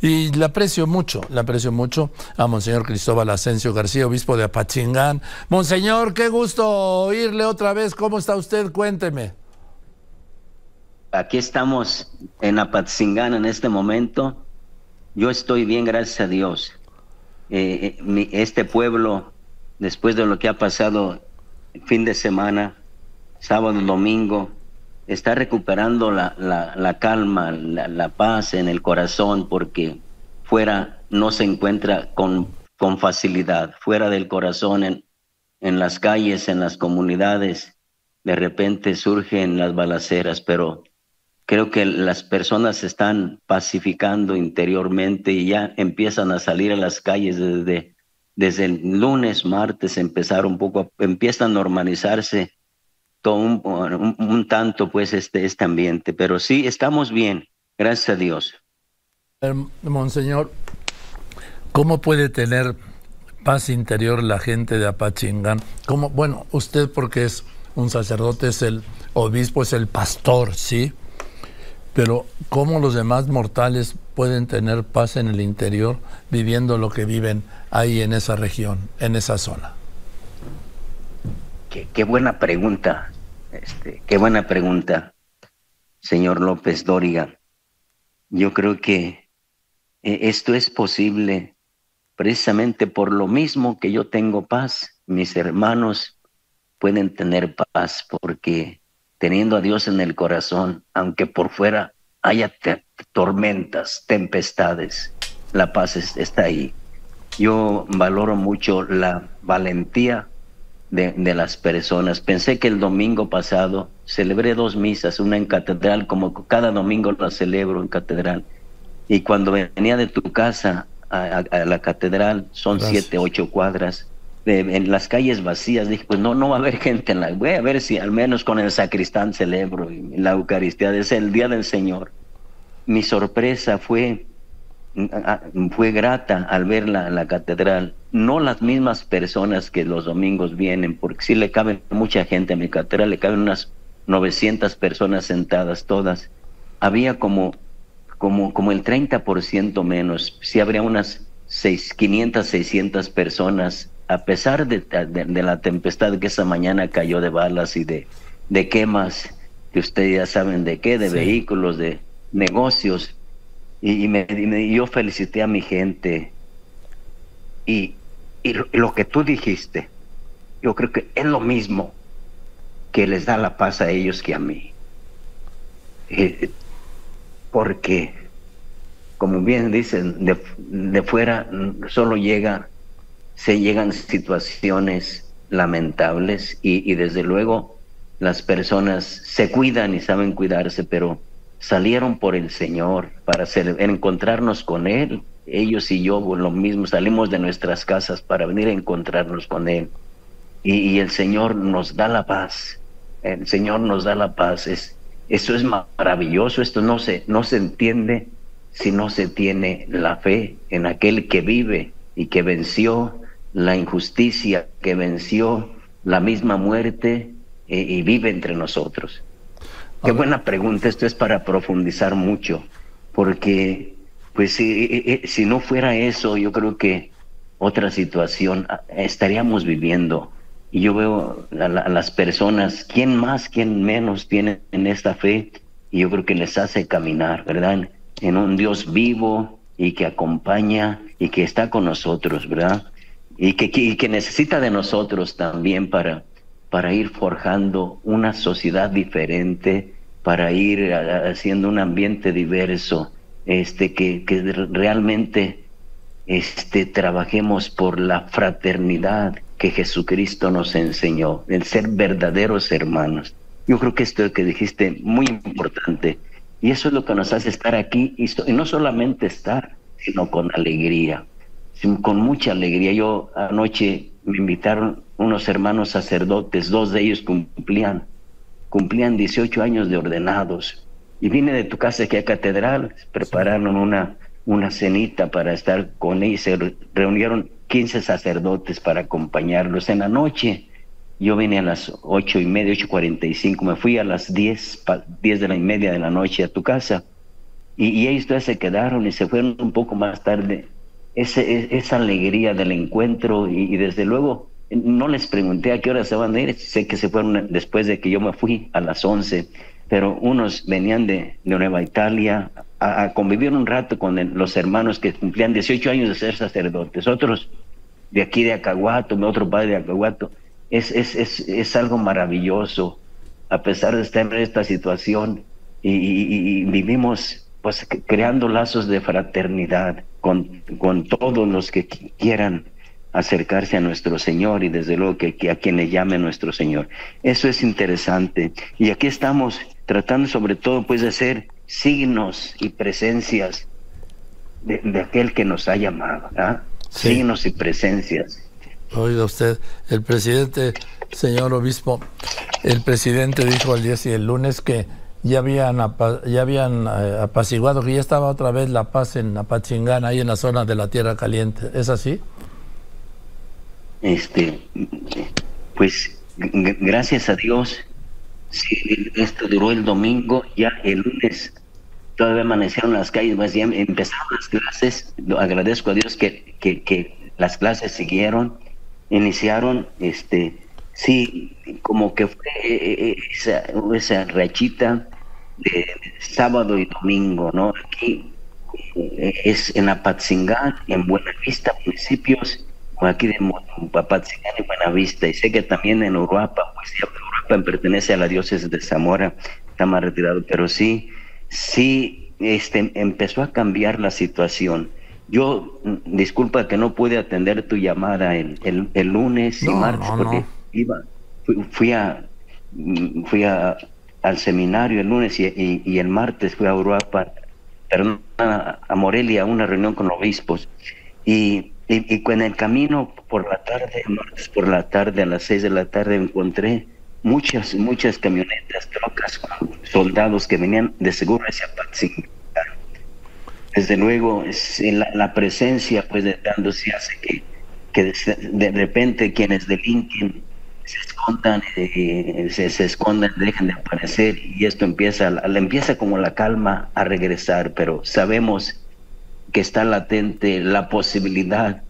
Y le aprecio mucho, le aprecio mucho a Monseñor Cristóbal Asensio García, obispo de Apachingán. Monseñor, qué gusto oírle otra vez. ¿Cómo está usted? Cuénteme. Aquí estamos en Apatzingán en este momento. Yo estoy bien, gracias a Dios. Eh, eh, este pueblo, después de lo que ha pasado fin de semana, sábado, domingo, está recuperando la, la, calma, la, paz en el corazón, porque fuera no se encuentra con, con facilidad, fuera del corazón, en, en las calles, en las comunidades, de repente surgen las balaceras, pero creo que las personas se están pacificando interiormente y ya empiezan a salir a las calles desde, desde el lunes, martes, empezar un poco, empieza a normalizarse un, un, tanto pues este, este ambiente, pero sí estamos bien, gracias a Dios. Monseñor, ¿cómo puede tener paz interior la gente de Apachingán? ¿Cómo? Bueno, usted porque es un sacerdote, es el obispo, es el pastor, ¿sí? Pero ¿cómo los demás mortales pueden tener paz en el interior viviendo lo que viven ahí en esa región, en esa zona? Qué, buena pregunta, este, qué buena pregunta, señor López Dóriga. Yo creo que eh, esto es posible precisamente por lo mismo que yo tengo paz. Mis hermanos pueden tener paz porque teniendo a Dios en el corazón, aunque por fuera haya tormentas, tempestades, la paz está ahí. Yo valoro mucho la valentía de, las personas. Pensé que el domingo pasado celebré dos misas, una en catedral, como cada domingo la celebro en catedral. Y cuando venía de tu casa a, la catedral, son siete, ocho cuadras, en las calles vacías, dije, pues no, no va a haber gente en la... Voy a ver si al menos con el sacristán celebro la Eucaristía, es el día del Señor. Mi sorpresa fue, fue grata al ver la, la catedral. No las mismas personas que los domingos vienen, porque sí le cabe mucha gente a mi catedral, le caben unas 900 personas sentadas todas. Había como, como, como el 30% menos, sí habría unas seis, 500, 600 personas a pesar de, la tempestad que esa mañana cayó de balas y de, de quemas, que ustedes ya saben de qué, de vehículos, de negocios, y, me, yo felicité a mi gente. Y, y lo, que tú dijiste, yo creo que es lo mismo que les da la paz a ellos que a mí. Eh, porque, como bien dicen, de, de fuera solo llega se llegan situaciones lamentables y, desde luego las personas se cuidan y saben cuidarse, pero salieron por el Señor para encontrarnos con Él. Ellos y yo lo mismo, salimos de nuestras casas para venir a encontrarnos con Él. Y, el Señor nos da la paz. El Señor nos da la paz. Es, eso es maravilloso. Esto no se, no se entiende si no se tiene la fe en aquel que vive y que venció la injusticia que venció la misma muerte eh, y vive entre nosotros? Qué buena pregunta, esto es para profundizar mucho, porque pues si, si no fuera eso, yo creo que otra situación ah, estaríamos viviendo. Y yo veo a, a las personas, quién más, quién menos tienen en esta fe, y yo creo que les hace caminar, ¿verdad? En un Dios vivo y que acompaña y que está con nosotros, ¿verdad? y que, que necesita de nosotros también para, para ir forjando una sociedad diferente, para ir haciendo un ambiente diverso, este, que, realmente este, trabajemos por la fraternidad que Jesucristo nos enseñó, el ser verdaderos hermanos. Yo creo que esto que dijiste muy importante y eso es lo que nos hace estar aquí y no solamente estar, sino con alegría con mucha alegría. Yo anoche me invitaron unos hermanos sacerdotes, dos de ellos cumplían, cumplían 18 años de ordenados. Y vine de tu casa aquí a Catedral, prepararon una, una cenita para estar con ellos, se reunieron 15 sacerdotes para acompañarlos. En la noche, yo vine a las ocho y media, ocho cuarenta y cinco, me fui a las diez, diez de la y media de la noche a tu casa y, ellos se quedaron y se fueron un poco más tarde. Ese, esa alegría del encuentro y, desde luego no les pregunté a qué hora se van a ir, sé que se fueron después de que yo me fui a las 11, pero unos venían de, de Nueva Italia a, convivir un rato con los hermanos que cumplían 18 años de ser sacerdotes, otros de aquí de Acahuato, otro padre de Acahuato. Es, es, es, es algo maravilloso, a pesar de estar en esta situación y, vivimos pues creando lazos de fraternidad con, con todos los que quieran acercarse a nuestro Señor y desde luego que, a quien le llame nuestro Señor. Eso es interesante. Y aquí estamos tratando sobre todo pues de ser signos y presencias de, aquel que nos ha llamado, signos y presencias. Oiga usted, el presidente, señor obispo, el presidente dijo el día y el lunes que ya habían, ya habían eh, apaciguado, que ya estaba otra vez la paz en Apachingán, ahí en la zona de la Tierra Caliente. ¿Es así? Este, pues gracias a Dios, sí, esto duró el domingo, ya el lunes. Todavía amanecieron las calles, más bien empezaron las clases, agradezco a Dios que, que, las clases siguieron, iniciaron, este, sí, como que fue eh, eh, esa, esa rachita de, sábado y domingo, ¿no? Aquí eh, es en Apatzingán, en Buenavista, municipios, aquí de Apatzingán y Buenavista, y sé que también en Uruapa, pues pertenece a la diócesis de Zamora, está más retirado, pero sí, sí este, empezó a cambiar la situación. Yo, mm, disculpa que no pude atender tu llamada el, el, lunes y martes, porque iba, fui, a, mm, fui a, al seminario el lunes y, y, el martes fui a Europa, a, a Morelia, a una reunión con obispos. Y, y, y en el camino por la tarde, martes por la tarde, a las seis de la tarde, encontré muchas, muchas camionetas, trocas soldados que venían de seguro hacia Patzingán. Desde luego, la, la, presencia pues de tanto se hace que, que de, repente quienes delinquen se escondan, eh, se, se, escondan, dejen de aparecer y esto empieza, la, empieza como la calma a regresar, pero sabemos que está latente la posibilidad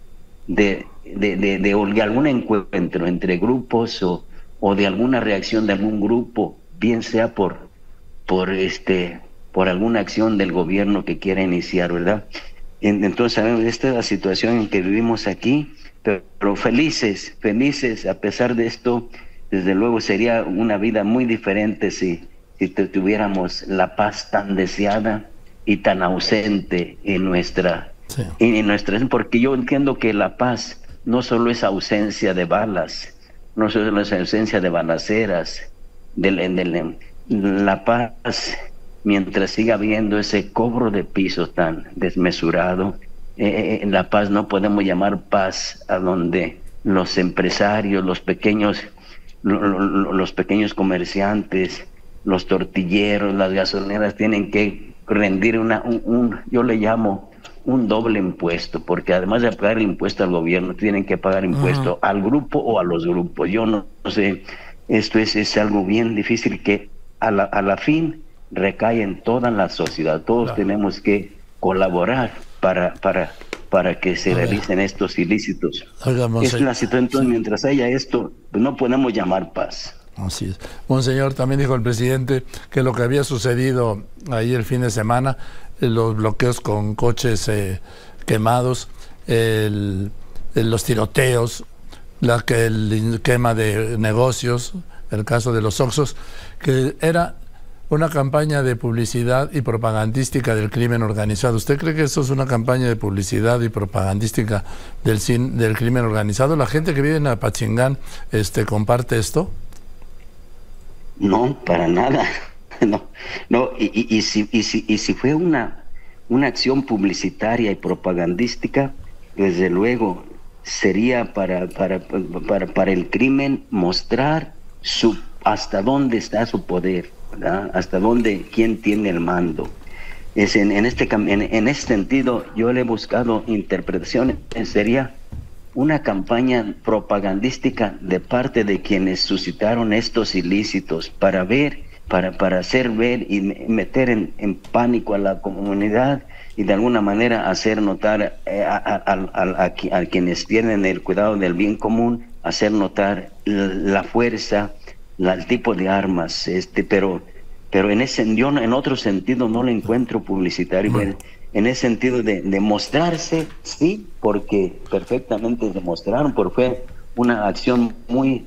de, de, de, de algún encuentro entre grupos o, o de alguna reacción de algún grupo, bien sea por, por, este, por alguna acción del gobierno que quiera iniciar, ¿verdad? Entonces sabemos, esta es la situación en que vivimos aquí, pero felices, felices a pesar de esto, desde luego sería una vida muy diferente si, si tuviéramos la paz tan deseada y tan ausente en nuestra, en nuestra, porque yo entiendo que la paz no solo es ausencia de balas, no solo es ausencia de balaceras, de, la paz, mientras siga habiendo ese cobro de piso tan desmesurado, eh, eh, en la paz no podemos llamar paz a donde los empresarios, los pequeños, los pequeños comerciantes, los tortilleros, las gasolineras tienen que rendir una, un yo le llamo un doble impuesto, porque además de pagar el impuesto al gobierno, tienen que pagar impuesto al grupo o a los grupos. Yo no, sé, esto es, es algo bien difícil que a la, a la fin recae en toda la sociedad. Todos tenemos que colaborar para, para, para que se realicen estos ilícitos. es la situación, entonces, mientras haya esto, pues no podemos llamar paz. Así es. Monseñor, también dijo el presidente que lo que había sucedido ahí el fin de semana los bloqueos con coches eh, quemados, los tiroteos, la, que el quema de negocios, el caso de los Oxos, que era una campaña de publicidad y propagandística del crimen organizado. ¿Usted cree que eso es una campaña de publicidad y propagandística del, del crimen organizado? ¿La gente que vive en Apachingán este, comparte esto? No, para nada. no, no, y, y, si, y, si, y si fue una, una acción publicitaria y propagandística, desde luego sería para, para, para, para el crimen mostrar su, hasta dónde está su poder, hasta dónde, quién tiene el mando. Es en, en este, en este sentido, yo le he buscado interpretaciones, sería una campaña propagandística de parte de quienes suscitaron estos ilícitos para ver para, para hacer ver y meter en, pánico a la comunidad y de alguna manera hacer notar eh, a, quienes tienen el cuidado del bien común, hacer notar la, fuerza, el tipo de armas, este, pero, pero en ese yo en otro sentido no lo encuentro publicitario. En ese sentido de, de, mostrarse, sí, porque perfectamente demostraron, porque fue una acción muy,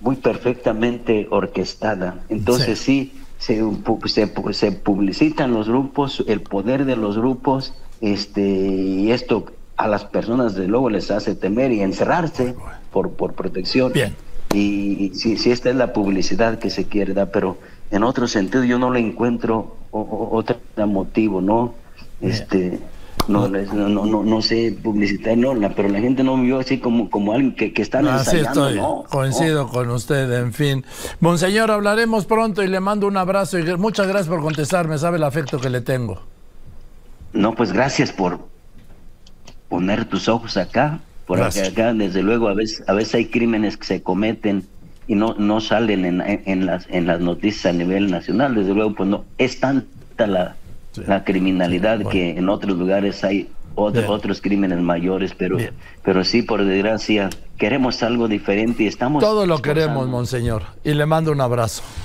muy perfectamente orquestada. Entonces sí, se, se, publicitan los grupos, el poder de los grupos, este, y esto a las personas de luego les hace temer y encerrarse por, por protección. Bien. Y, si, si esta es la publicidad que se quiere dar, pero en otro sentido yo no le encuentro otro motivo, ¿no? Este, no, no, no, no, sé publicitar, no, pero la gente no me vio así como, como alguien que, que está Así estoy, coincido con usted, en fin. Monseñor, hablaremos pronto y le mando un abrazo y muchas gracias por contestarme, sabe el afecto que le tengo. No, pues gracias por poner tus ojos acá, por acá, desde luego a veces, a veces hay crímenes que se cometen y no, no salen en, en, las, en las noticias a nivel nacional, desde luego pues no, es tanta la la criminalidad que en otros lugares hay otros crímenes mayores, pero, pero sí, por desgracia, queremos algo diferente y estamos... Todo lo queremos, monseñor, y le mando un abrazo.